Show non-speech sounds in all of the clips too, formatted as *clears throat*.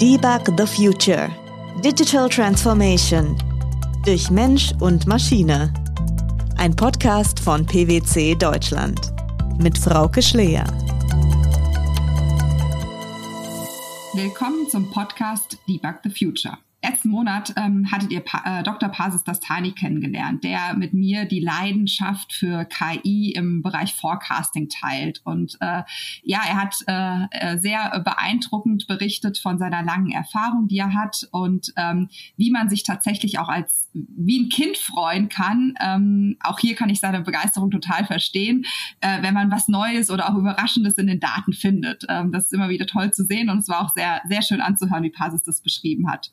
Debug the Future. Digital Transformation. Durch Mensch und Maschine. Ein Podcast von PwC Deutschland. Mit Frauke Schleer. Willkommen zum Podcast Debug the Future letzten Monat ähm, hattet ihr pa äh, Dr. Pasis Dastani kennengelernt, der mit mir die Leidenschaft für KI im Bereich Forecasting teilt. Und äh, ja, er hat äh, äh, sehr beeindruckend berichtet von seiner langen Erfahrung, die er hat und ähm, wie man sich tatsächlich auch als wie ein Kind freuen kann. Ähm, auch hier kann ich seine Begeisterung total verstehen, äh, wenn man was Neues oder auch Überraschendes in den Daten findet. Ähm, das ist immer wieder toll zu sehen und es war auch sehr, sehr schön anzuhören, wie Pasis das beschrieben hat.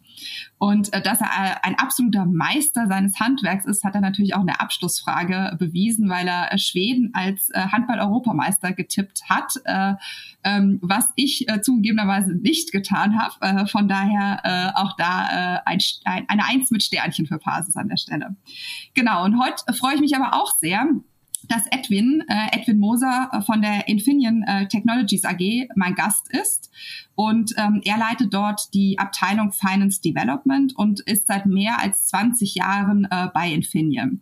Und äh, dass er äh, ein absoluter Meister seines Handwerks ist, hat er natürlich auch in der Abschlussfrage bewiesen, weil er äh, Schweden als äh, Handball-Europameister getippt hat, äh, ähm, was ich äh, zugegebenerweise nicht getan habe. Äh, von daher äh, auch da äh, ein, ein, eine Eins mit Sternchen für Pasis an der Stelle. Genau, und heute freue ich mich aber auch sehr, dass Edwin, äh, Edwin Moser äh, von der Infineon äh, Technologies AG mein Gast ist. Und ähm, er leitet dort die Abteilung Finance Development und ist seit mehr als 20 Jahren äh, bei Infineon.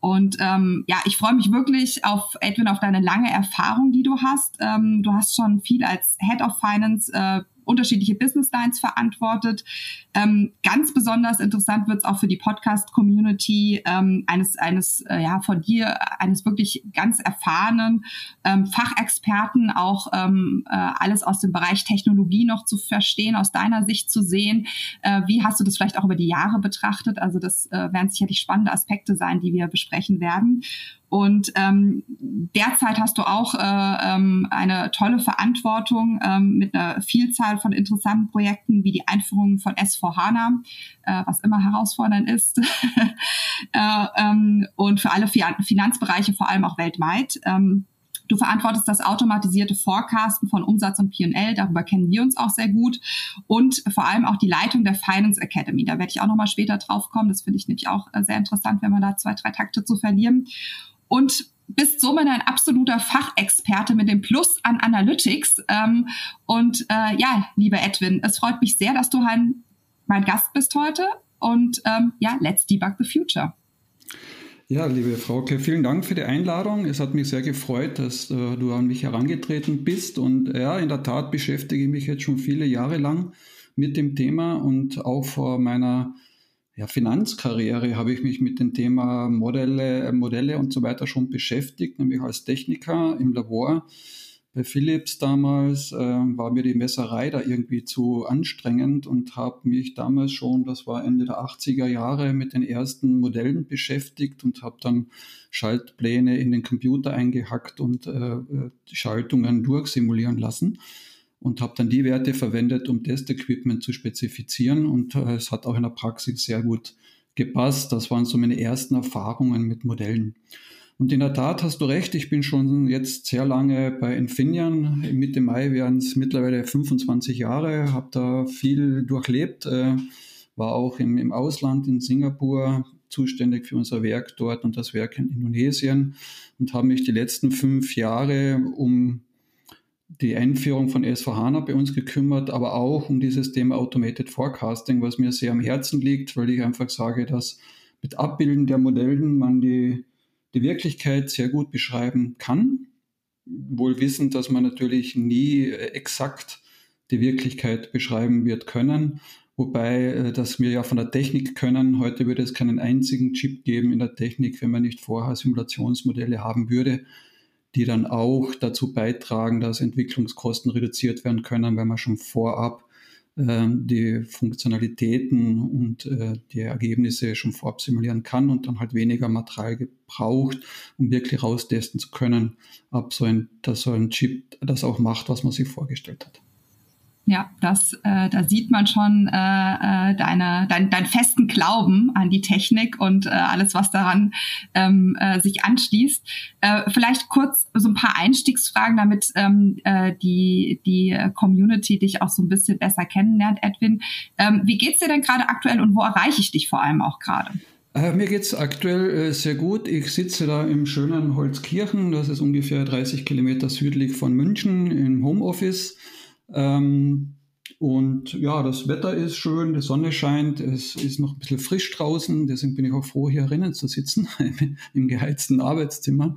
Und ähm, ja, ich freue mich wirklich auf Edwin, auf deine lange Erfahrung, die du hast. Ähm, du hast schon viel als Head of Finance äh, unterschiedliche Business Lines verantwortet. Ähm, ganz besonders interessant wird es auch für die Podcast-Community ähm, eines, eines äh, ja, von dir, eines wirklich ganz erfahrenen ähm, Fachexperten, auch ähm, äh, alles aus dem Bereich Technologie noch zu verstehen, aus deiner Sicht zu sehen. Äh, wie hast du das vielleicht auch über die Jahre betrachtet? Also das äh, werden sicherlich spannende Aspekte sein, die wir besprechen werden. Und ähm, derzeit hast du auch äh, ähm, eine tolle Verantwortung ähm, mit einer Vielzahl von interessanten Projekten wie die Einführung von S4HANA, äh, was immer herausfordernd ist, *laughs* äh, ähm, und für alle Finanzbereiche, vor allem auch weltweit. Ähm, Du verantwortest das automatisierte Forecasten von Umsatz und P&L, darüber kennen wir uns auch sehr gut. Und vor allem auch die Leitung der Finance Academy. Da werde ich auch nochmal später drauf kommen. Das finde ich nämlich auch äh, sehr interessant, wenn man da zwei, drei Takte zu verlieren und bist somit ein absoluter Fachexperte mit dem Plus an Analytics. Ähm, und äh, ja, lieber Edwin, es freut mich sehr, dass du ein, mein Gast bist heute. Und ähm, ja, let's debug the future. Ja, liebe Frauke, vielen Dank für die Einladung. Es hat mich sehr gefreut, dass äh, du an mich herangetreten bist. Und ja, in der Tat beschäftige ich mich jetzt schon viele Jahre lang mit dem Thema und auch vor meiner ja, Finanzkarriere habe ich mich mit dem Thema Modelle, Modelle und so weiter schon beschäftigt, nämlich als Techniker im Labor. Bei Philips damals äh, war mir die Messerei da irgendwie zu anstrengend und habe mich damals schon, das war Ende der 80er Jahre, mit den ersten Modellen beschäftigt und habe dann Schaltpläne in den Computer eingehackt und äh, äh Schaltungen durchsimulieren lassen und habe dann die Werte verwendet, um Testequipment zu spezifizieren und äh, es hat auch in der Praxis sehr gut gepasst. Das waren so meine ersten Erfahrungen mit Modellen. Und in der Tat hast du recht, ich bin schon jetzt sehr lange bei Infineon. Mitte Mai wären es mittlerweile 25 Jahre, habe da viel durchlebt, äh, war auch im, im Ausland in Singapur zuständig für unser Werk dort und das Werk in Indonesien und habe mich die letzten fünf Jahre um die Einführung von S4HANA bei uns gekümmert, aber auch um dieses Thema Automated Forecasting, was mir sehr am Herzen liegt, weil ich einfach sage, dass mit Abbilden der Modellen man die, die Wirklichkeit sehr gut beschreiben kann. Wohl wissend, dass man natürlich nie exakt die Wirklichkeit beschreiben wird können. Wobei, äh, dass wir ja von der Technik können, heute würde es keinen einzigen Chip geben in der Technik, wenn man nicht vorher Simulationsmodelle haben würde die dann auch dazu beitragen, dass Entwicklungskosten reduziert werden können, wenn man schon vorab äh, die Funktionalitäten und äh, die Ergebnisse schon vorab simulieren kann und dann halt weniger Material gebraucht, um wirklich raustesten zu können, ob so ein, dass so ein Chip das auch macht, was man sich vorgestellt hat. Ja, das, äh, da sieht man schon äh, äh, deine, dein, deinen festen Glauben an die Technik und äh, alles, was daran ähm, äh, sich anschließt. Äh, vielleicht kurz so ein paar Einstiegsfragen, damit ähm, äh, die, die Community dich auch so ein bisschen besser kennenlernt, Edwin. Ähm, wie geht's dir denn gerade aktuell und wo erreiche ich dich vor allem auch gerade? Äh, mir geht's aktuell äh, sehr gut. Ich sitze da im schönen Holzkirchen, das ist ungefähr 30 Kilometer südlich von München im Homeoffice. Ähm, Und ja, das Wetter ist schön, die Sonne scheint, es ist noch ein bisschen frisch draußen, deswegen bin ich auch froh, hier drinnen zu sitzen, *laughs* im geheizten Arbeitszimmer.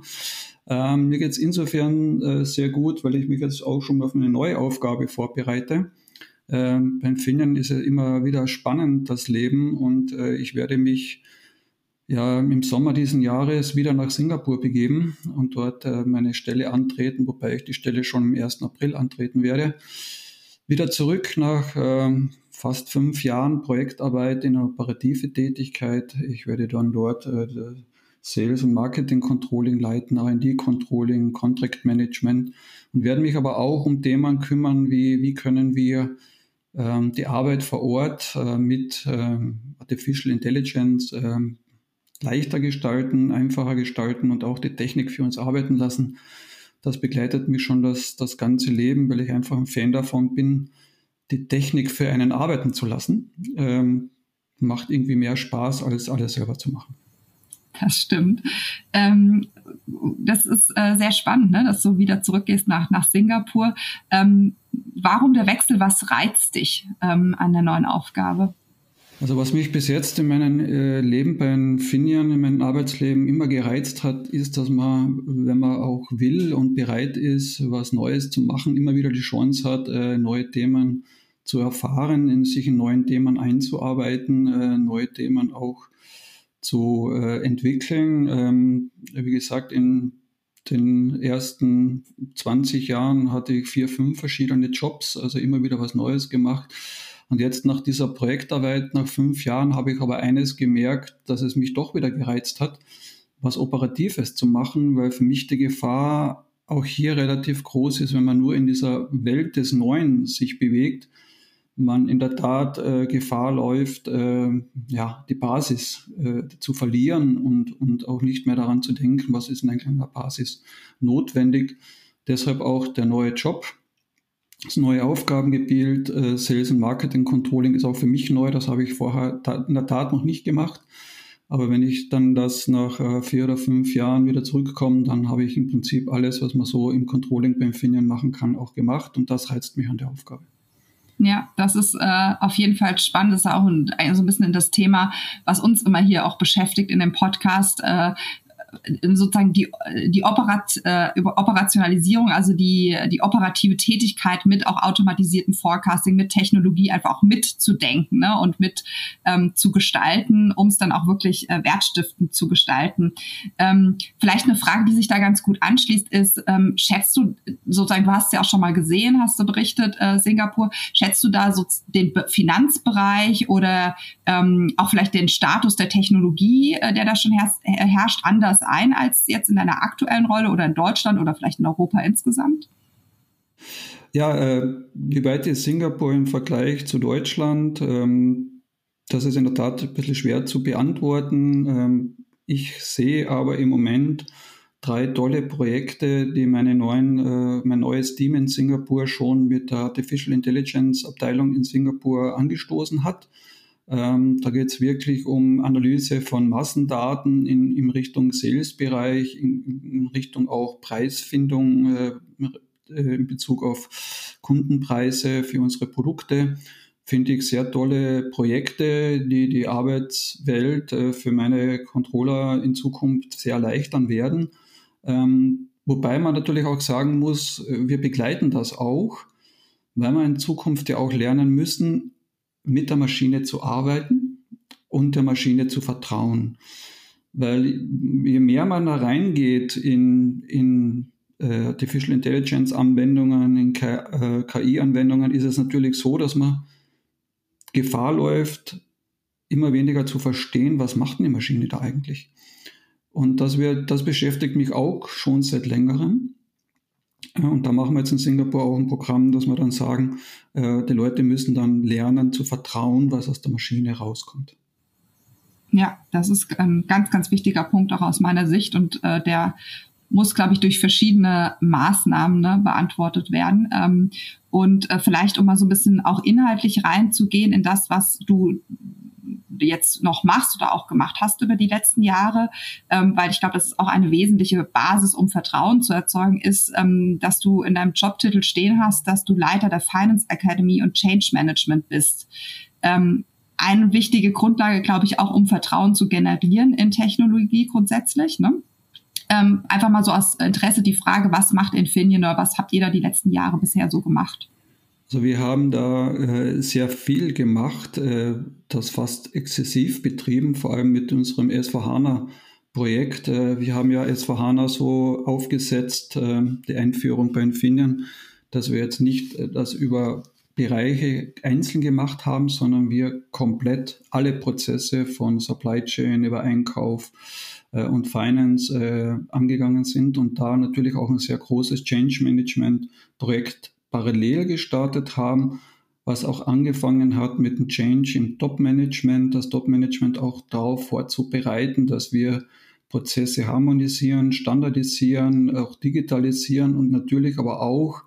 Ähm, mir geht es insofern äh, sehr gut, weil ich mich jetzt auch schon auf eine neue Aufgabe vorbereite. Ähm, beim Finnen ist ja immer wieder spannend, das Leben, und äh, ich werde mich ja im Sommer diesen Jahres wieder nach Singapur begeben und dort äh, meine Stelle antreten, wobei ich die Stelle schon am 1. April antreten werde. Wieder zurück nach äh, fast fünf Jahren Projektarbeit in operative Tätigkeit. Ich werde dann dort äh, Sales und Marketing Controlling leiten, R&D Controlling, Contract Management und werde mich aber auch um Themen kümmern, wie, wie können wir ähm, die Arbeit vor Ort äh, mit ähm, Artificial Intelligence ähm, leichter gestalten, einfacher gestalten und auch die Technik für uns arbeiten lassen. Das begleitet mich schon das, das ganze Leben, weil ich einfach ein Fan davon bin, die Technik für einen arbeiten zu lassen. Ähm, macht irgendwie mehr Spaß, als alles selber zu machen. Das stimmt. Ähm, das ist äh, sehr spannend, ne, dass du wieder zurückgehst nach, nach Singapur. Ähm, warum der Wechsel? Was reizt dich ähm, an der neuen Aufgabe? Also was mich bis jetzt in meinem äh, Leben bei Finian, in meinem Arbeitsleben immer gereizt hat, ist, dass man, wenn man auch will und bereit ist, was Neues zu machen, immer wieder die Chance hat, äh, neue Themen zu erfahren, in sich in neuen Themen einzuarbeiten, äh, neue Themen auch zu entwickeln. Ähm, wie gesagt, in den ersten 20 Jahren hatte ich vier, fünf verschiedene Jobs, also immer wieder was Neues gemacht und jetzt nach dieser Projektarbeit, nach fünf Jahren, habe ich aber eines gemerkt, dass es mich doch wieder gereizt hat, was Operatives zu machen, weil für mich die Gefahr auch hier relativ groß ist, wenn man nur in dieser Welt des Neuen sich bewegt, man in der Tat äh, Gefahr läuft, äh, ja, die Basis äh, zu verlieren und, und auch nicht mehr daran zu denken, was ist in einer Basis notwendig. Deshalb auch der neue Job, das neue Aufgabengebiet, äh, Sales und Marketing Controlling ist auch für mich neu. Das habe ich vorher in der Tat noch nicht gemacht. Aber wenn ich dann das nach äh, vier oder fünf Jahren wieder zurückkomme, dann habe ich im Prinzip alles, was man so im Controlling beim Finian machen kann, auch gemacht. Und das reizt mich an der Aufgabe. Ja, das ist äh, auf jeden Fall spannend. Das ist auch ein, so ein bisschen das Thema, was uns immer hier auch beschäftigt in dem Podcast. Äh, sozusagen die, die Operat, äh, Operationalisierung, also die, die operative Tätigkeit mit auch automatisierten Forecasting, mit Technologie einfach auch mitzudenken ne, und mit ähm, zu gestalten, um es dann auch wirklich äh, wertstiftend zu gestalten. Ähm, vielleicht eine Frage, die sich da ganz gut anschließt, ist, ähm, schätzt du sozusagen, du hast ja auch schon mal gesehen, hast du berichtet, äh, Singapur, schätzt du da so den Finanzbereich oder ähm, auch vielleicht den Status der Technologie, äh, der da schon herrscht, herrscht, anders ein als jetzt in deiner aktuellen Rolle oder in Deutschland oder vielleicht in Europa insgesamt? Ja, äh, wie weit ist Singapur im Vergleich zu Deutschland? Ähm, das ist in der Tat ein bisschen schwer zu beantworten. Ähm, ich sehe aber im Moment drei tolle Projekte, die meine neuen, äh, mein neues Team in Singapur schon mit der Artificial Intelligence Abteilung in Singapur angestoßen hat. Ähm, da geht es wirklich um Analyse von Massendaten in, in Richtung Sales-Bereich, in, in, Richtung auch Preisfindung äh, äh, in Bezug auf Kundenpreise für unsere Produkte. Finde ich sehr tolle Projekte, die die Arbeitswelt äh, für meine Controller in Zukunft sehr erleichtern werden. Ähm, wobei man natürlich auch sagen muss, äh, wir begleiten das auch, weil wir in Zukunft ja auch lernen müssen, mit der Maschine zu arbeiten und der Maschine zu vertrauen. Weil je mehr man da reingeht in, in äh, Artificial Intelligence Anwendungen, in KI-Anwendungen, äh, ist es natürlich so, dass man Gefahr läuft, immer weniger zu verstehen, was macht eine Maschine da eigentlich. Und das, wird, das beschäftigt mich auch schon seit längerem. Und da machen wir jetzt in Singapur auch ein Programm, dass wir dann sagen, äh, die Leute müssen dann lernen zu vertrauen, was aus der Maschine rauskommt. Ja, das ist ein ganz, ganz wichtiger Punkt auch aus meiner Sicht und äh, der muss, glaube ich, durch verschiedene Maßnahmen ne, beantwortet werden. Ähm, und äh, vielleicht, um mal so ein bisschen auch inhaltlich reinzugehen in das, was du jetzt noch machst oder auch gemacht hast über die letzten Jahre, ähm, weil ich glaube, das ist auch eine wesentliche Basis, um Vertrauen zu erzeugen, ist, ähm, dass du in deinem Jobtitel stehen hast, dass du Leiter der Finance Academy und Change Management bist. Ähm, eine wichtige Grundlage, glaube ich, auch um Vertrauen zu generieren in Technologie grundsätzlich. Ne? Ähm, einfach mal so aus Interesse die Frage, was macht Infineon oder was habt ihr da die letzten Jahre bisher so gemacht? Also wir haben da äh, sehr viel gemacht, äh, das fast exzessiv betrieben, vor allem mit unserem S4HANA Projekt. Äh, wir haben ja S4HANA so aufgesetzt, äh, die Einführung bei Infineon, dass wir jetzt nicht äh, das über Bereiche einzeln gemacht haben, sondern wir komplett alle Prozesse von Supply Chain über Einkauf äh, und Finance angegangen sind und da natürlich auch ein sehr großes Change Management Projekt parallel gestartet haben, was auch angefangen hat mit dem Change im Top-Management, das Top-Management auch darauf vorzubereiten, dass wir Prozesse harmonisieren, standardisieren, auch digitalisieren und natürlich aber auch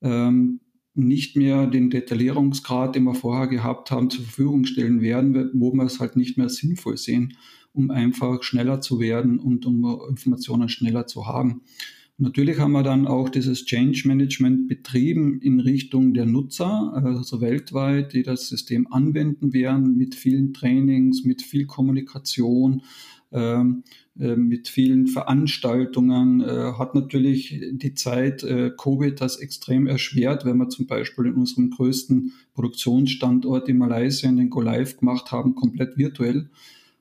ähm, nicht mehr den Detaillierungsgrad, den wir vorher gehabt haben, zur Verfügung stellen werden, wo wir es halt nicht mehr sinnvoll sehen, um einfach schneller zu werden und um Informationen schneller zu haben. Natürlich haben wir dann auch dieses Change Management betrieben in Richtung der Nutzer, also weltweit, die das System anwenden werden, mit vielen Trainings, mit viel Kommunikation, ähm, äh, mit vielen Veranstaltungen, äh, hat natürlich die Zeit äh, Covid das extrem erschwert, wenn wir zum Beispiel in unserem größten Produktionsstandort in Malaysia den Go Live gemacht haben, komplett virtuell,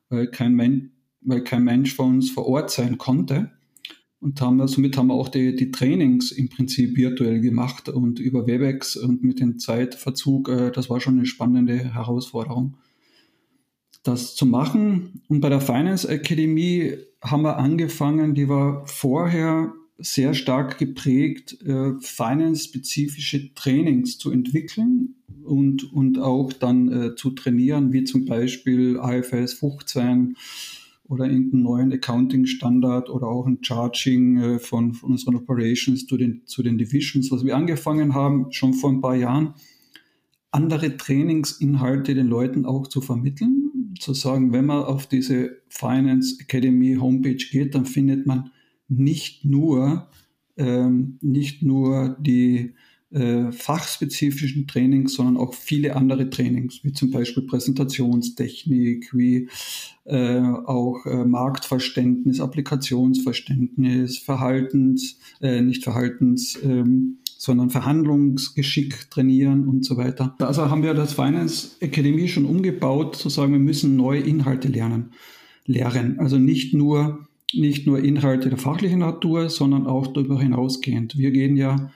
weil kein Mensch von uns vor Ort sein konnte. Und haben, somit haben wir auch die, die Trainings im Prinzip virtuell gemacht und über Webex und mit dem Zeitverzug, das war schon eine spannende Herausforderung das zu machen. Und bei der Finance Academy haben wir angefangen, die war vorher sehr stark geprägt, äh, finance-spezifische Trainings zu entwickeln und, und auch dann äh, zu trainieren, wie zum Beispiel IFS 15 oder irgendeinen neuen Accounting-Standard oder auch ein Charging äh, von, von unseren Operations zu den, zu den Divisions, was wir angefangen haben, schon vor ein paar Jahren, andere Trainingsinhalte den Leuten auch zu vermitteln. Zu sagen, wenn man auf diese Finance Academy Homepage geht, dann findet man nicht nur, ähm, nicht nur die äh, fachspezifischen Trainings, sondern auch viele andere Trainings, wie zum Beispiel Präsentationstechnik, wie äh, auch äh, Marktverständnis, Applikationsverständnis, Verhaltens, äh, nicht Verhaltens, ähm, sondern Verhandlungsgeschick trainieren und so weiter. Also haben wir das Finance Academy schon umgebaut, zu sagen, wir müssen neue Inhalte lernen, lehren. Also nicht nur, nicht nur Inhalte der fachlichen Natur, sondern auch darüber hinausgehend. Wir gehen ja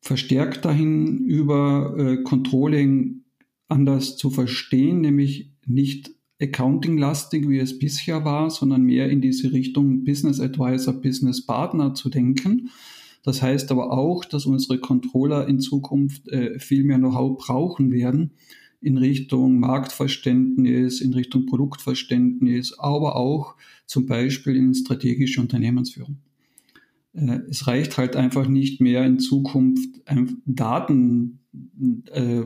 verstärkt dahin, über äh, Controlling anders zu verstehen, nämlich nicht accounting-lastig, wie es bisher war, sondern mehr in diese Richtung Business Advisor, Business Partner zu denken das heißt aber auch, dass unsere Controller in Zukunft äh, viel mehr Know-how brauchen werden in Richtung Marktverständnis, in Richtung Produktverständnis, aber auch zum Beispiel in strategische Unternehmensführung. Äh, es reicht halt einfach nicht mehr in Zukunft Daten, äh,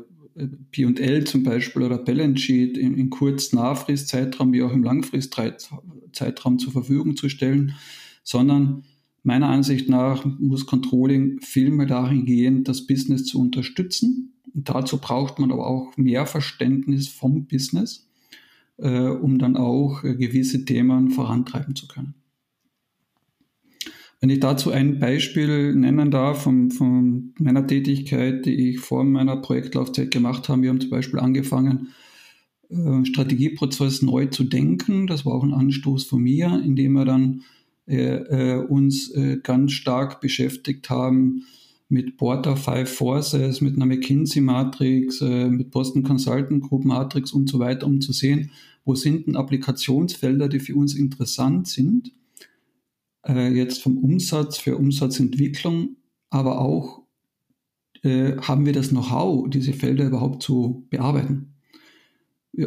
P&L zum Beispiel oder Balance Sheet in, in kurz Nahfristzeitraum wie auch im Langfristzeitraum zur Verfügung zu stellen, sondern Meiner Ansicht nach muss Controlling viel mehr darin gehen, das Business zu unterstützen. Und dazu braucht man aber auch mehr Verständnis vom Business, äh, um dann auch äh, gewisse Themen vorantreiben zu können. Wenn ich dazu ein Beispiel nennen darf von, von meiner Tätigkeit, die ich vor meiner Projektlaufzeit gemacht habe, wir haben zum Beispiel angefangen, äh, Strategieprozess neu zu denken. Das war auch ein Anstoß von mir, indem wir dann äh, äh, uns äh, ganz stark beschäftigt haben mit Porter Five Forces, mit einer McKinsey-Matrix, äh, mit Boston Consultant Group Matrix und so weiter, um zu sehen, wo sind denn Applikationsfelder, die für uns interessant sind, äh, jetzt vom Umsatz für Umsatzentwicklung, aber auch äh, haben wir das Know-how, diese Felder überhaupt zu bearbeiten.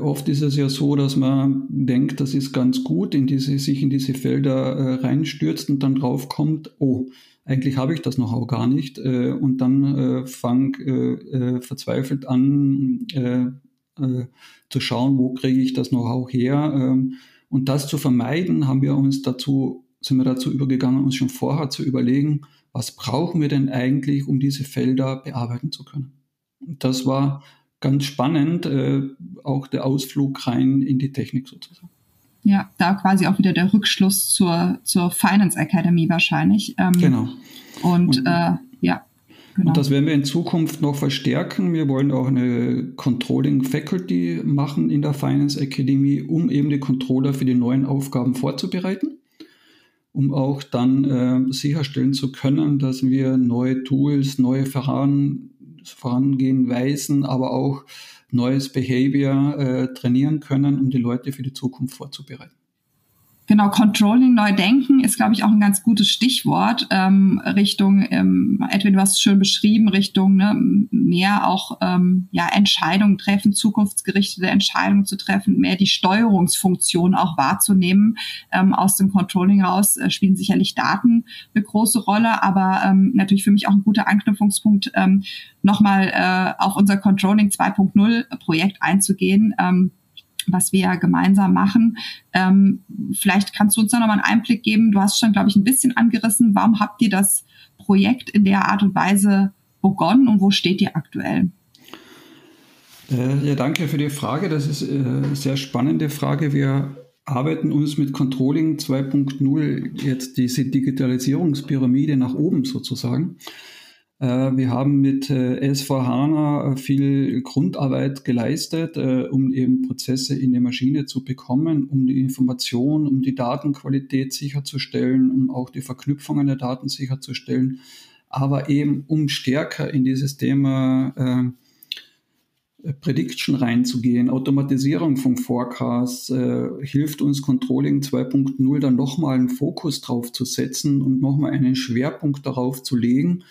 Oft ist es ja so, dass man denkt, das ist ganz gut, in diese, sich in diese Felder äh, reinstürzt und dann draufkommt, oh, eigentlich habe ich das auch gar nicht. Äh, und dann äh, fang äh, äh, verzweifelt an, äh, zu schauen, wo kriege ich das Know-how her. Ähm, und das zu vermeiden, haben wir uns dazu, sind wir dazu übergegangen, uns schon vorher zu überlegen, was brauchen wir denn eigentlich, um diese Felder bearbeiten zu können. Das war ganz spannend, äh, auch der Ausflug rein in die Technik sozusagen. Ja, da quasi auch wieder der Rückschluss zur, zur Finance Academy wahrscheinlich. Ähm, genau. Und, und äh, ja. Genau. Und das werden wir in Zukunft noch verstärken. Wir wollen auch eine Controlling Faculty machen in der Finance Academy, um eben die Controller für die neuen Aufgaben vorzubereiten, um auch dann äh, sicherstellen zu können, dass wir neue Tools, neue Voran, Vorangehen weisen, aber auch neues Behavior äh, trainieren können, um die Leute für die Zukunft vorzubereiten. Genau, Controlling neu denken ist, glaube ich, auch ein ganz gutes Stichwort ähm, Richtung, ähm, Edwin, du hast es schön beschrieben, Richtung ne, mehr auch ähm, ja, Entscheidungen treffen, zukunftsgerichtete Entscheidungen zu treffen, mehr die Steuerungsfunktion auch wahrzunehmen. Ähm, aus dem Controlling raus äh, spielen sicherlich Daten eine große Rolle, aber ähm, natürlich für mich auch ein guter Anknüpfungspunkt, ähm, nochmal äh, auf unser Controlling 2.0 Projekt einzugehen. Ähm, was wir gemeinsam machen. Ähm, vielleicht kannst du uns da nochmal einen Einblick geben. Du hast schon, glaube ich, ein bisschen angerissen. Warum habt ihr das Projekt in der Art und Weise begonnen und wo steht ihr aktuell? Äh, ja, danke für die Frage. Das ist äh, eine sehr spannende Frage. Wir arbeiten uns mit Controlling 2.0 jetzt diese Digitalisierungspyramide nach oben sozusagen. Äh, wir haben mit äh, S4HANA äh, viel Grundarbeit geleistet, um eben Prozesse in die Maschine zu bekommen, um die Information, um die Datenqualität sicherzustellen, um auch die Verknüpfungen der Daten sicherzustellen, aber eben um stärker in dieses Thema Prediction reinzugehen, Automatisierung von Forecasts, hilft uns Controlling 2.0 dann nochmal einen Fokus drauf zu setzen und nochmal einen Schwerpunkt darauf zu legen,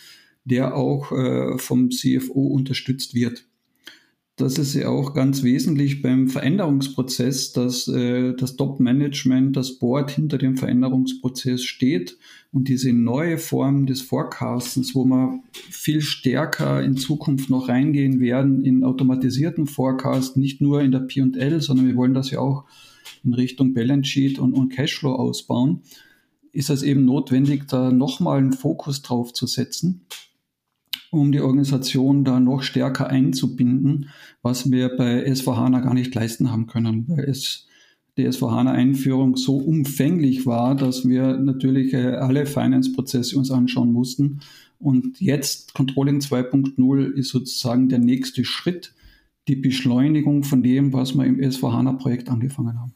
der auch äh, vom CFO unterstützt wird. Das ist ja auch ganz wesentlich beim Veränderungsprozess, dass äh, das Top-Management, das Board hinter dem Veränderungsprozess steht und diese neue Form des Forecastens, wo wir viel stärker in Zukunft noch reingehen werden in automatisierten Forecast, nicht nur in der P&L, sondern wir wollen das ja auch in Richtung Balance Sheet und, und Cashflow ausbauen, ist es eben notwendig, da nochmal einen Fokus drauf zu setzen um die Organisation da noch stärker einzubinden, was wir bei S4HANA gar nicht leisten haben können, weil es die S4HANA-Einführung so umfänglich war, dass wir natürlich äh, alle Finance-Prozesse uns anschauen mussten. Und jetzt Controlling 2.0 ist sozusagen der nächste Schritt, die Beschleunigung von dem, was wir im S4HANA-Projekt angefangen haben.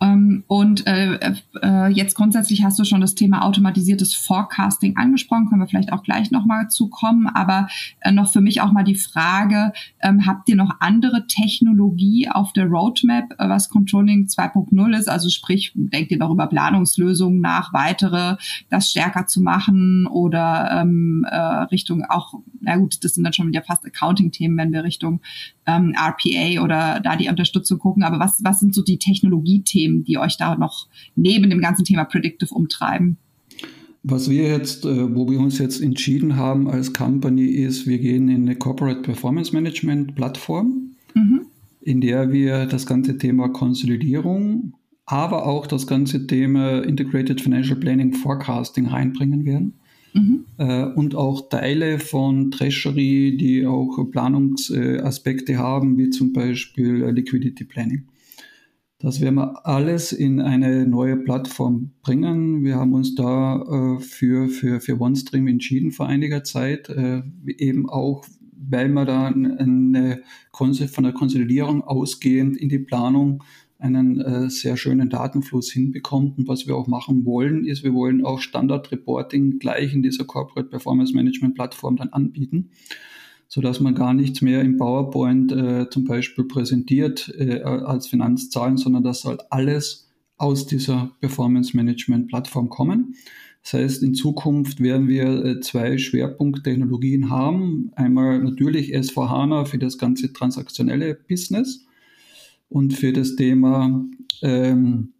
Ähm, und äh, äh, jetzt grundsätzlich hast du schon das Thema automatisiertes Forecasting angesprochen, können wir vielleicht auch gleich nochmal zukommen. Aber äh, noch für mich auch mal die Frage, ähm, habt ihr noch andere Technologie auf der Roadmap, äh, was Controlling 2.0 ist? Also sprich, denkt ihr noch über Planungslösungen nach, weitere, das stärker zu machen oder ähm, äh, Richtung auch, na gut, das sind dann schon wieder fast Accounting-Themen, wenn wir Richtung ähm, RPA oder da die Unterstützung gucken. Aber was, was sind so die Technologiethemen, die euch da noch neben dem ganzen Thema Predictive umtreiben? Was wir jetzt, äh, wo wir uns jetzt entschieden haben als Company, ist, wir gehen in eine Corporate Performance Management Plattform, mhm. in der wir das ganze Thema Konsolidierung, aber auch das ganze Thema Integrated Financial Planning Forecasting reinbringen werden. Mhm. Äh, und auch Teile von Treasury, die auch Planungsaspekte haben, wie zum Beispiel äh, Liquidity Planning. Das werden wir alles in eine neue Plattform bringen. Wir haben uns da äh, für, für, für OneStream entschieden vor einiger Zeit, eben auch, weil wir da eine, von der Konsolidierung ausgehend in die Planung einen äh, sehr schönen Datenfluss hinbekommt. Und was wir auch machen wollen, ist, wir wollen auch Standard Reporting gleich in dieser Corporate Performance Management Plattform dann anbieten, so dass man gar nichts mehr im PowerPoint äh, zum Beispiel präsentiert äh, als Finanzzahlen, sondern das soll alles aus dieser Performance Management Plattform kommen. Das heißt, in Zukunft werden wir äh, zwei Schwerpunkttechnologien haben. Einmal natürlich S4HANA für das ganze transaktionelle Business und für das Thema ähm,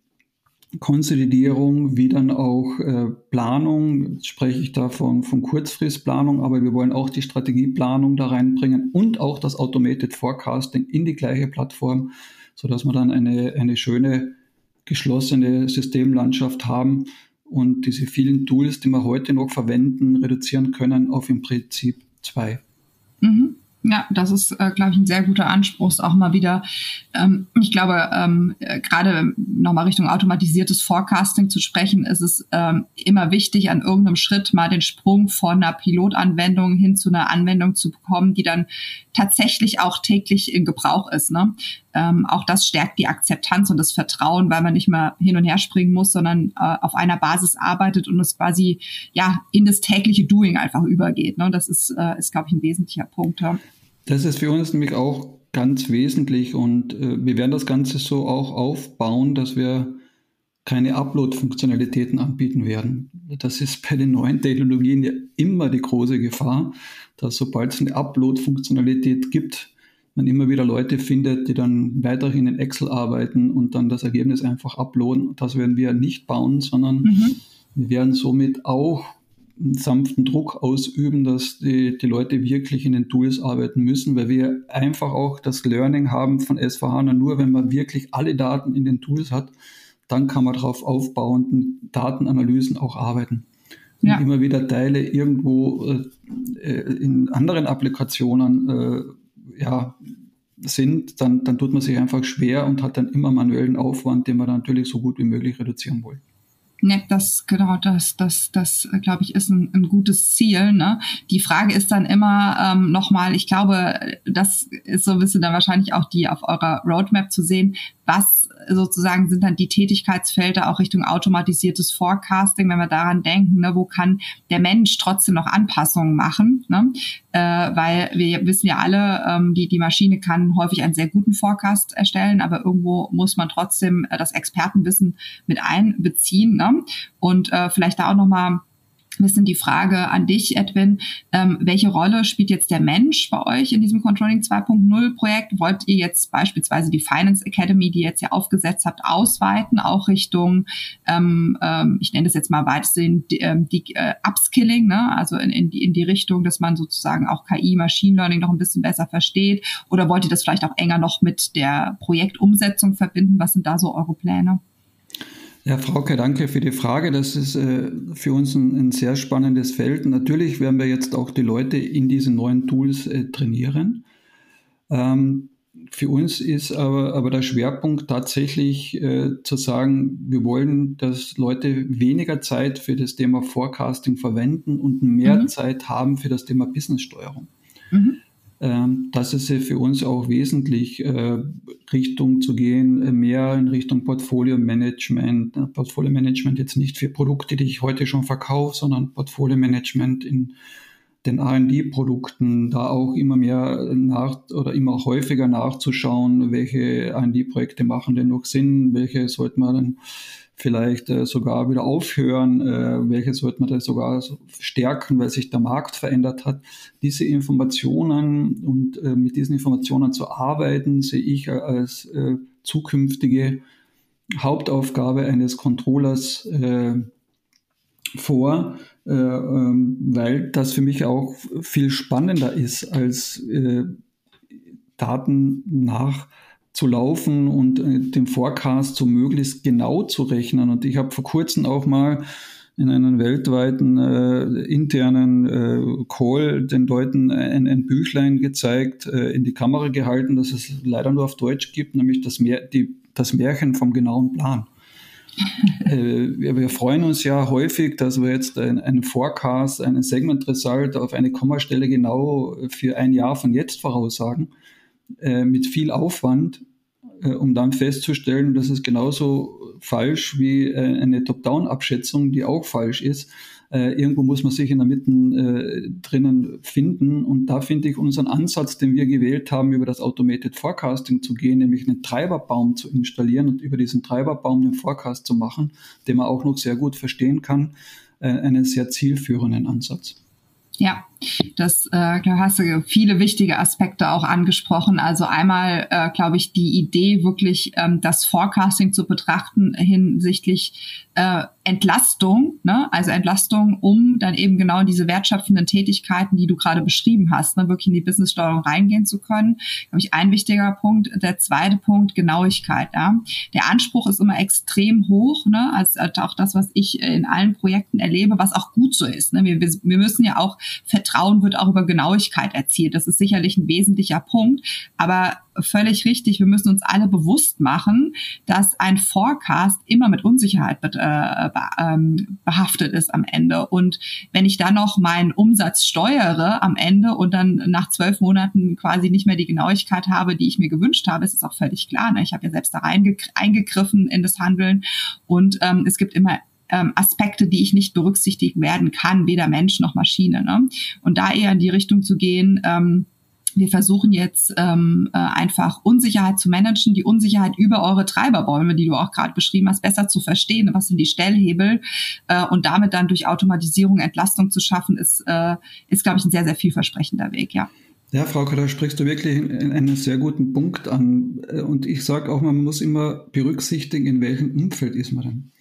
Konsolidierung wie dann auch äh, Planung, Jetzt spreche ich da von, von Kurzfristplanung, aber wir wollen auch die Strategieplanung da reinbringen und auch das Automated Forecasting in die gleiche Plattform, sodass wir dann eine, eine schöne geschlossene Systemlandschaft haben und diese vielen Tools, die wir heute noch verwenden, reduzieren können auf im Prinzip zwei. Mhm. Ja, das ist, äh, glaube ich, ein sehr guter Anspruch, auch mal wieder. Ähm, ich glaube, ähm, äh, gerade nochmal Richtung automatisiertes Forecasting zu sprechen, ist es ähm, immer wichtig, an irgendeinem Schritt mal den Sprung von einer Pilotanwendung hin zu einer Anwendung zu bekommen, die dann tatsächlich auch täglich in Gebrauch ist. Ne? Ähm, auch das stärkt die Akzeptanz und das Vertrauen, weil man nicht mehr hin und her springen muss, sondern äh, auf einer Basis arbeitet und es quasi ja in das tägliche Doing einfach übergeht. Ne? Das ist, äh, ist glaube ich, ein wesentlicher Punkt. Ja. Das ist für uns nämlich auch ganz wesentlich und äh, wir werden das Ganze so auch aufbauen, dass wir keine Upload-Funktionalitäten anbieten werden. Das ist bei den neuen Technologien ja immer die große Gefahr, dass sobald es eine Upload-Funktionalität gibt, man immer wieder Leute findet, die dann weiterhin in Excel arbeiten und dann das Ergebnis einfach uploaden. Das werden wir nicht bauen, sondern mhm. wir werden somit auch sanften Druck ausüben, dass die, die Leute wirklich in den Tools arbeiten müssen, weil wir einfach auch das Learning haben von SVH. Nur wenn man wirklich alle Daten in den Tools hat, dann kann man darauf aufbauenden Datenanalysen auch arbeiten. Ja. Und immer wieder Teile irgendwo äh, in anderen Applikationen äh, ja, sind, dann, dann tut man sich einfach schwer und hat dann immer manuellen Aufwand, den man dann natürlich so gut wie möglich reduzieren will. Ne, das genau, das, das, das, glaube ich, ist ein, ein gutes Ziel. Ne? Die Frage ist dann immer ähm, nochmal, ich glaube, das ist so ein bisschen dann wahrscheinlich auch die auf eurer Roadmap zu sehen, was sozusagen sind dann die Tätigkeitsfelder auch Richtung automatisiertes Forecasting, wenn wir daran denken, ne, wo kann der Mensch trotzdem noch Anpassungen machen, ne? Äh, weil wir wissen ja alle, ähm, die, die Maschine kann häufig einen sehr guten Forecast erstellen, aber irgendwo muss man trotzdem äh, das Expertenwissen mit einbeziehen ne? und äh, vielleicht da auch nochmal bisschen die Frage an dich, Edwin. Ähm, welche Rolle spielt jetzt der Mensch bei euch in diesem Controlling 2.0 Projekt? Wollt ihr jetzt beispielsweise die Finance Academy, die ihr jetzt ja aufgesetzt habt, ausweiten, auch Richtung, ähm, ähm, ich nenne das jetzt mal weitestgehend die, ähm, die äh, Upskilling, ne? also in, in, die, in die Richtung, dass man sozusagen auch KI, Machine Learning noch ein bisschen besser versteht? Oder wollt ihr das vielleicht auch enger noch mit der Projektumsetzung verbinden? Was sind da so eure Pläne? Ja, Frauke, danke für die Frage. Das ist äh, für uns ein, ein, sehr spannendes Feld. Natürlich werden wir jetzt auch die Leute in diesen neuen Tools äh, trainieren. Ähm, für uns ist aber, aber der Schwerpunkt tatsächlich äh, zu sagen, wir wollen, dass Leute weniger Zeit für das Thema Forecasting verwenden und mehr mhm. Zeit haben für das Thema Businesssteuerung. Mhm. Ähm, das ist für uns auch wesentlich, äh, Richtung zu gehen, äh, mehr in Richtung Portfolio Management. Äh, Portfolio Management jetzt nicht für Produkte, die ich heute schon verkaufe, sondern Portfolio Management in den R&D-Produkten, da auch immer mehr nach oder immer häufiger nachzuschauen, welche R&D-Projekte machen denn noch Sinn, welche sollte man dann vielleicht äh, sogar wieder aufhören, äh, welche sollte man da sogar stärken, weil sich der Markt verändert hat. Diese Informationen und äh, mit diesen Informationen zu arbeiten, sehe ich als äh, zukünftige Hauptaufgabe eines Controllers äh, vor, äh, ähm, weil das für mich auch viel spannender ist als Daten nach zu laufen und äh, den Forecast so möglichst genau zu rechnen. Und ich habe vor kurzem auch mal in einem weltweiten äh, internen äh, Call den Leuten ein, ein Büchlein gezeigt, äh, in die Kamera gehalten, das es leider nur auf Deutsch gibt, nämlich das, Meer, die, das Märchen vom genauen Plan. *laughs* äh, wir, wir, freuen uns ja häufig, dass wir jetzt einen Forecast, einen Segment Result auf eine Kommastelle genau für ein Jahr von jetzt voraussagen. Äh, mit viel Aufwand, äh, um dann festzustellen, dass es genauso falsch wie äh, eine Top-Down-Abschätzung, die auch falsch ist. Äh, irgendwo muss man sich in der Mitte drinnen finden. Und da finde ich unseren Ansatz, den wir gewählt haben, über das Automated Forecasting zu gehen, nämlich einen Treiberbaum zu installieren und über diesen Treiberbaum den Forecast zu machen, den man auch noch sehr gut verstehen kann, einen sehr zielführenden Ansatz. Ja, Das, äh, da hast du viele wichtige Aspekte auch angesprochen. Also einmal, äh, glaube ich, die Idee wirklich, ähm, das Forecasting zu betrachten hinsichtlich äh, Entlastung, ne? also Entlastung, um dann eben genau diese wertschöpfenden Tätigkeiten, die du gerade beschrieben hast, ne? wirklich in die Businesssteuerung reingehen zu können. Glaube ich, ein wichtiger Punkt. Der zweite Punkt, Genauigkeit. Ja? Der Anspruch ist immer extrem hoch, ne? also auch das, was ich in allen Projekten erlebe, was auch gut so ist. Ne? Wir, wir müssen ja auch, Vertrauen wird auch über Genauigkeit erzielt. Das ist sicherlich ein wesentlicher Punkt, aber völlig richtig, wir müssen uns alle bewusst machen, dass ein Forecast immer mit Unsicherheit äh, ähm, behaftet ist am Ende. Und wenn ich dann noch meinen Umsatz steuere am Ende und dann nach zwölf Monaten quasi nicht mehr die Genauigkeit habe, die ich mir gewünscht habe, ist es auch völlig klar. Ne? Ich habe ja selbst da eingegriffen in das Handeln und ähm, es gibt immer ähm, Aspekte, die ich nicht berücksichtigen werden kann, weder Mensch noch Maschine. Ne? Und da eher in die Richtung zu gehen, ähm, wir versuchen jetzt ähm, äh, einfach Unsicherheit zu managen, die Unsicherheit über eure Treiberbäume, die du auch gerade beschrieben hast, besser zu verstehen. Was sind die Stellhebel äh, und damit dann durch Automatisierung Entlastung zu schaffen, ist, äh, ist glaube ich, ein sehr, sehr vielversprechender Weg, ja. Ja, Frau da sprichst du wirklich einen sehr guten Punkt an. Und ich sage auch, man muss immer berücksichtigen, in welchem Umfeld ist man denn.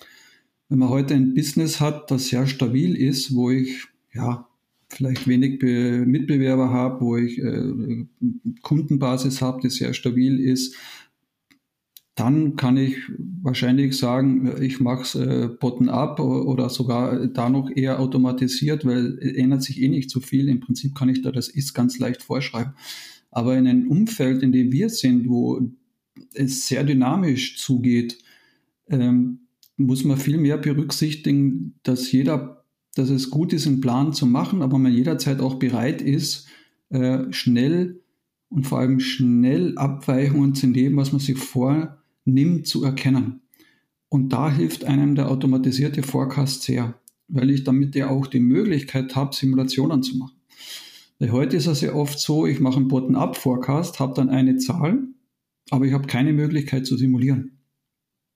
Wenn man heute ein Business hat, das sehr stabil ist, wo ich ja vielleicht wenig Be Mitbewerber habe, wo ich äh, Kundenbasis habe, die sehr stabil ist, dann kann ich wahrscheinlich sagen, ich mache es äh, bottom-up oder sogar da noch eher automatisiert, weil ändert sich eh nicht so viel. Im Prinzip kann ich da das ist ganz leicht vorschreiben. Aber in einem Umfeld, in dem wir sind, wo es sehr dynamisch zugeht, ähm, muss man viel mehr berücksichtigen, dass jeder dass es gut ist, einen Plan zu machen, aber man jederzeit auch bereit ist, äh, schnell und vor allem schnell Abweichungen zu dem, was man sich vornimmt, zu erkennen. Und da hilft einem der automatisierte Forecast sehr, weil ich damit ja auch die Möglichkeit habe, Simulationen zu machen. Weil heute ist es ja oft so, ich mache einen Bottom-up-Forecast, habe dann eine Zahl, aber ich habe keine Möglichkeit zu simulieren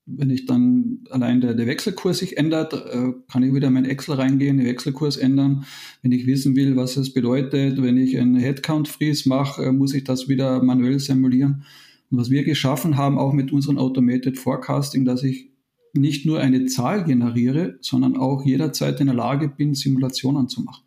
wenn ich dann allein der, der Wechselkurs sich ändert, äh, kann ich wieder in mein Excel reingehen, den Wechselkurs ändern. Wenn ich wissen will, was es bedeutet, wenn ich einen Headcount-Freeze mache, äh, muss ich das wieder manuell simulieren. Und was wir geschaffen haben, auch mit unserem Automated Forecasting, dass ich nicht nur eine Zahl generiere, sondern auch jederzeit in der Lage bin, Simulationen zu machen.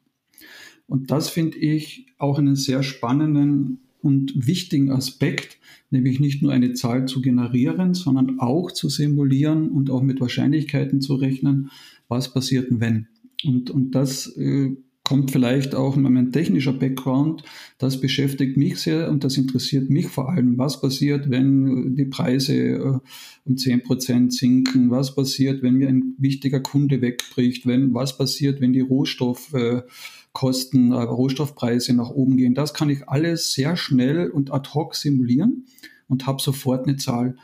Und das finde ich auch einen sehr spannenden und wichtigen Aspekt, nämlich nicht nur eine Zahl zu generieren, sondern auch zu simulieren und auch mit Wahrscheinlichkeiten zu rechnen, was passiert, wenn. Und, und das äh, kommt vielleicht auch in meinem technischer Background. Das beschäftigt mich sehr und das interessiert mich vor allem. Was passiert, wenn die Preise äh, um zehn Prozent sinken? Was passiert, wenn mir ein wichtiger Kunde wegbricht? Wenn, was passiert, wenn die Rohstoffe äh, Kosten, äh, Rohstoffpreise nach oben gehen. Das kann ich alles sehr schnell und ad hoc simulieren und habe sofort eine Zahl.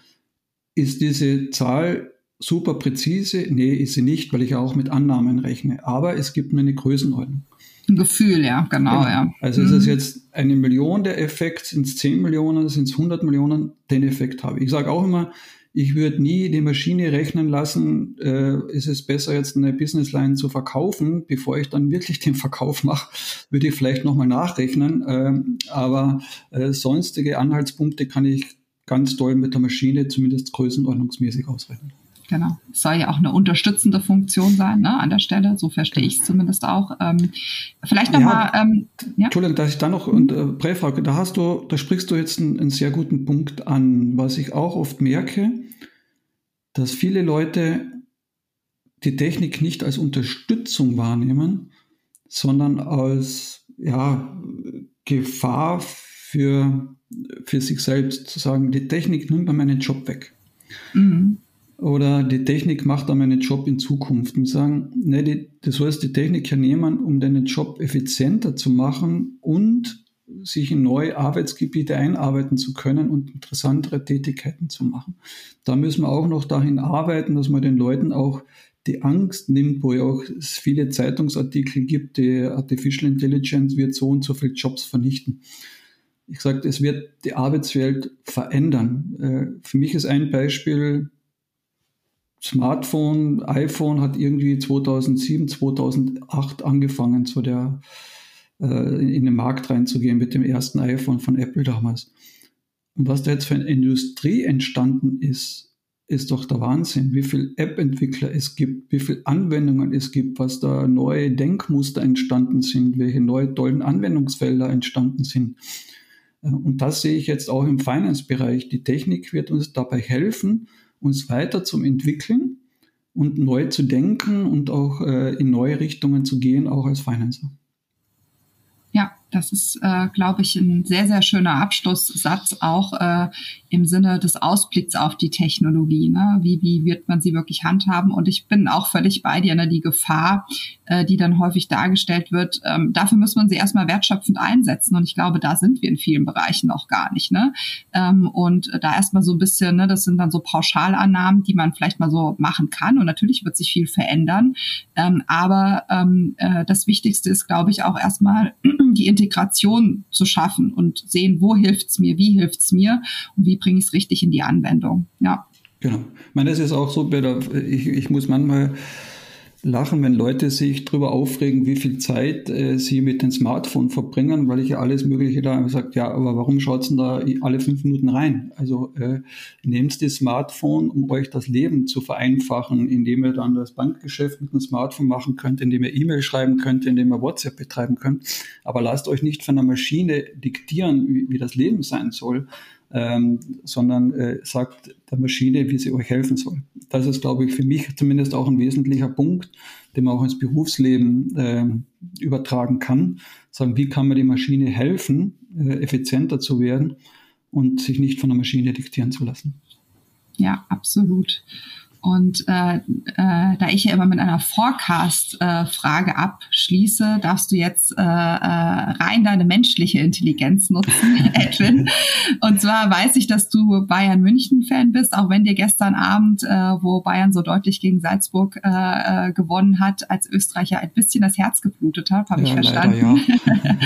Ist diese Zahl super präzise? Nee, ist sie nicht, weil ich auch mit Annahmen rechne. Aber es gibt mir eine Größenordnung. Ein Gefühl, ja, genau, genau. ja. Also mhm. ist es jetzt eine Million der Effekt, sind es 10 Millionen, sind es 100 Millionen, den Effekt habe ich. Ich sage auch immer, ich würde nie die Maschine rechnen lassen, äh, ist es besser jetzt eine Businessline zu verkaufen, bevor ich dann wirklich den Verkauf mache, würde ich vielleicht nochmal nachrechnen. Ähm, aber äh, sonstige Anhaltspunkte kann ich ganz doll mit der Maschine zumindest größenordnungsmäßig ausrechnen. Genau. Es soll ja auch eine unterstützende Funktion sein, ne, an der Stelle. So verstehe ich es zumindest auch. Ähm, vielleicht nochmal. Ja, ähm, ja? Entschuldigung, dass ich da noch und äh, Präfrage, da hast du, da sprichst du jetzt einen, einen sehr guten Punkt an, was ich auch oft merke, dass viele Leute die Technik nicht als Unterstützung wahrnehmen, sondern als ja, Gefahr für, für sich selbst, zu sagen, die Technik nimmt mir meinen Job weg. Mhm oder die Technik macht dann meinen Job in Zukunft. Und sagen, ne, die, du sollst die Technik ja nehmen, um deinen Job effizienter zu machen und sich in neue Arbeitsgebiete einarbeiten zu können und interessantere Tätigkeiten zu machen. Da müssen wir auch noch dahin arbeiten, dass man den Leuten auch die Angst nimmt, wo ja auch es viele Zeitungsartikel gibt, die Artificial Intelligence wird so und so viele Jobs vernichten. Ich sage, es wird die Arbeitswelt verändern. Äh, für mich ist ein Beispiel Smartphone, iPhone hat irgendwie 2007, 2008 angefangen, so der äh, in den Markt reinzugehen mit dem ersten iPhone von Apple damals. Und was da jetzt für eine Industrie entstanden ist, ist doch der Wahnsinn, wie viele App-Entwickler es gibt, wie viele Anwendungen es gibt, was da neue Denkmuster entstanden sind, welche neue tollen Anwendungsfelder entstanden sind. Äh, und das sehe ich jetzt auch im Finance-Bereich. Die Technik wird uns dabei helfen, uns weiter zum Entwickeln und neu zu denken und auch äh, in neue Richtungen zu gehen, auch als Financer. Das ist, äh, glaube ich, ein sehr, sehr schöner Abschlusssatz auch äh, im Sinne des Ausblicks auf die Technologie. Ne? Wie, wie wird man sie wirklich handhaben? Und ich bin auch völlig bei dir, ne? die Gefahr, äh, die dann häufig dargestellt wird, ähm, dafür muss man sie erstmal wertschöpfend einsetzen. Und ich glaube, da sind wir in vielen Bereichen noch gar nicht. Ne? Ähm, und da erstmal so ein bisschen, ne, das sind dann so Pauschalannahmen, die man vielleicht mal so machen kann. Und natürlich wird sich viel verändern. Ähm, aber ähm, äh, das Wichtigste ist, glaube ich, auch erstmal *clears throat* die zu schaffen und sehen, wo hilft's mir, wie hilft's mir und wie bringe ich es richtig in die Anwendung. Ja. Genau. Ich meine, das ist auch so, ich, ich muss manchmal lachen, wenn Leute sich darüber aufregen, wie viel Zeit äh, sie mit dem Smartphone verbringen, weil ich ja alles Mögliche da sage, ja, aber warum schaut denn da alle fünf Minuten rein? Also äh, nehmt das Smartphone, um euch das Leben zu vereinfachen, indem ihr dann das Bankgeschäft mit dem Smartphone machen könnt, indem ihr E-Mail schreiben könnt, indem ihr WhatsApp betreiben könnt. Aber lasst euch nicht von einer Maschine diktieren, wie, wie das Leben sein soll, ähm, sondern äh, sagt der Maschine, wie sie euch helfen soll. Das ist, glaube ich, für mich zumindest auch ein wesentlicher Punkt, den man auch ins Berufsleben äh, übertragen kann. Sagen, wie kann man die Maschine helfen, äh, effizienter zu werden und sich nicht von der Maschine diktieren zu lassen. Ja, absolut. Und äh, äh, da ich ja immer mit einer Forecast-Frage äh, abschließe, darfst du jetzt äh, äh, rein deine menschliche Intelligenz nutzen, *laughs* Edwin. Und zwar weiß ich, dass du Bayern München-Fan bist, auch wenn dir gestern Abend, äh, wo Bayern so deutlich gegen Salzburg äh, äh, gewonnen hat, als Österreicher ein bisschen das Herz geblutet hat, habe ja, ich verstanden. Leider, ja.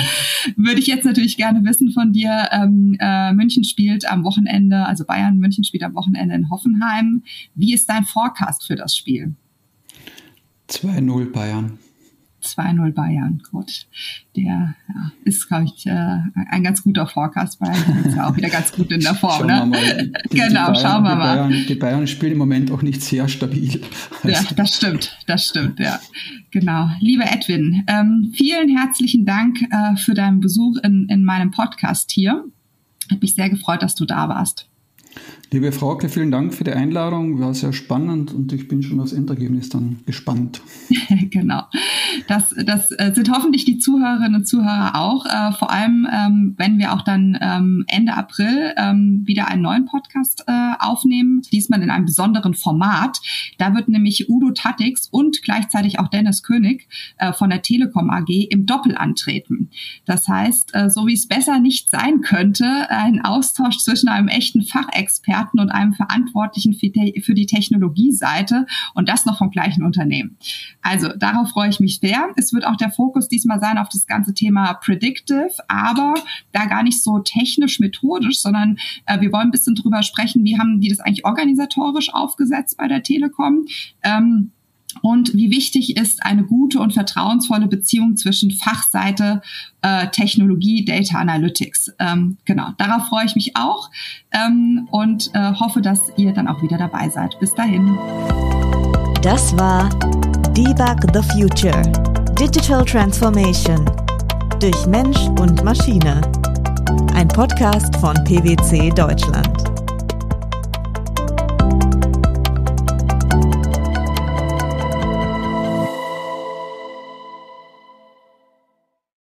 *laughs* Würde ich jetzt natürlich gerne wissen von dir. Ähm, äh, München spielt am Wochenende, also Bayern München spielt am Wochenende in Hoffenheim. Wie ist dein Forecast für das Spiel? 2-0 Bayern. 2-0 Bayern. Gut. Der ja, ist, glaube ich, äh, ein ganz guter Forecast. Bayern ist ja auch wieder ganz gut in der *laughs* Form. Schauen ne? mal. Die, *laughs* genau, die Bayern, schauen wir mal. Bayern, die Bayern spielen im Moment auch nicht sehr stabil. Also. Ja, das stimmt. Das stimmt, ja. Genau. Lieber Edwin, ähm, vielen herzlichen Dank äh, für deinen Besuch in, in meinem Podcast hier. Hat mich sehr gefreut, dass du da warst. Liebe Frauke, vielen Dank für die Einladung. War sehr spannend und ich bin schon aufs Endergebnis dann gespannt. *laughs* genau. Das, das äh, sind hoffentlich die Zuhörerinnen und Zuhörer auch. Äh, vor allem, ähm, wenn wir auch dann ähm, Ende April ähm, wieder einen neuen Podcast äh, aufnehmen, diesmal in einem besonderen Format. Da wird nämlich Udo Tattix und gleichzeitig auch Dennis König äh, von der Telekom AG im Doppel antreten. Das heißt, äh, so wie es besser nicht sein könnte, ein Austausch zwischen einem echten Fachexperten Experten und einem Verantwortlichen für die Technologieseite und das noch vom gleichen Unternehmen. Also darauf freue ich mich sehr. Es wird auch der Fokus diesmal sein auf das ganze Thema Predictive, aber da gar nicht so technisch-methodisch, sondern äh, wir wollen ein bisschen drüber sprechen, wie haben die das eigentlich organisatorisch aufgesetzt bei der Telekom. Ähm, und wie wichtig ist eine gute und vertrauensvolle Beziehung zwischen Fachseite äh, Technologie, Data Analytics. Ähm, genau, darauf freue ich mich auch ähm, und äh, hoffe, dass ihr dann auch wieder dabei seid. Bis dahin. Das war Debug the Future. Digital Transformation durch Mensch und Maschine. Ein Podcast von PwC Deutschland.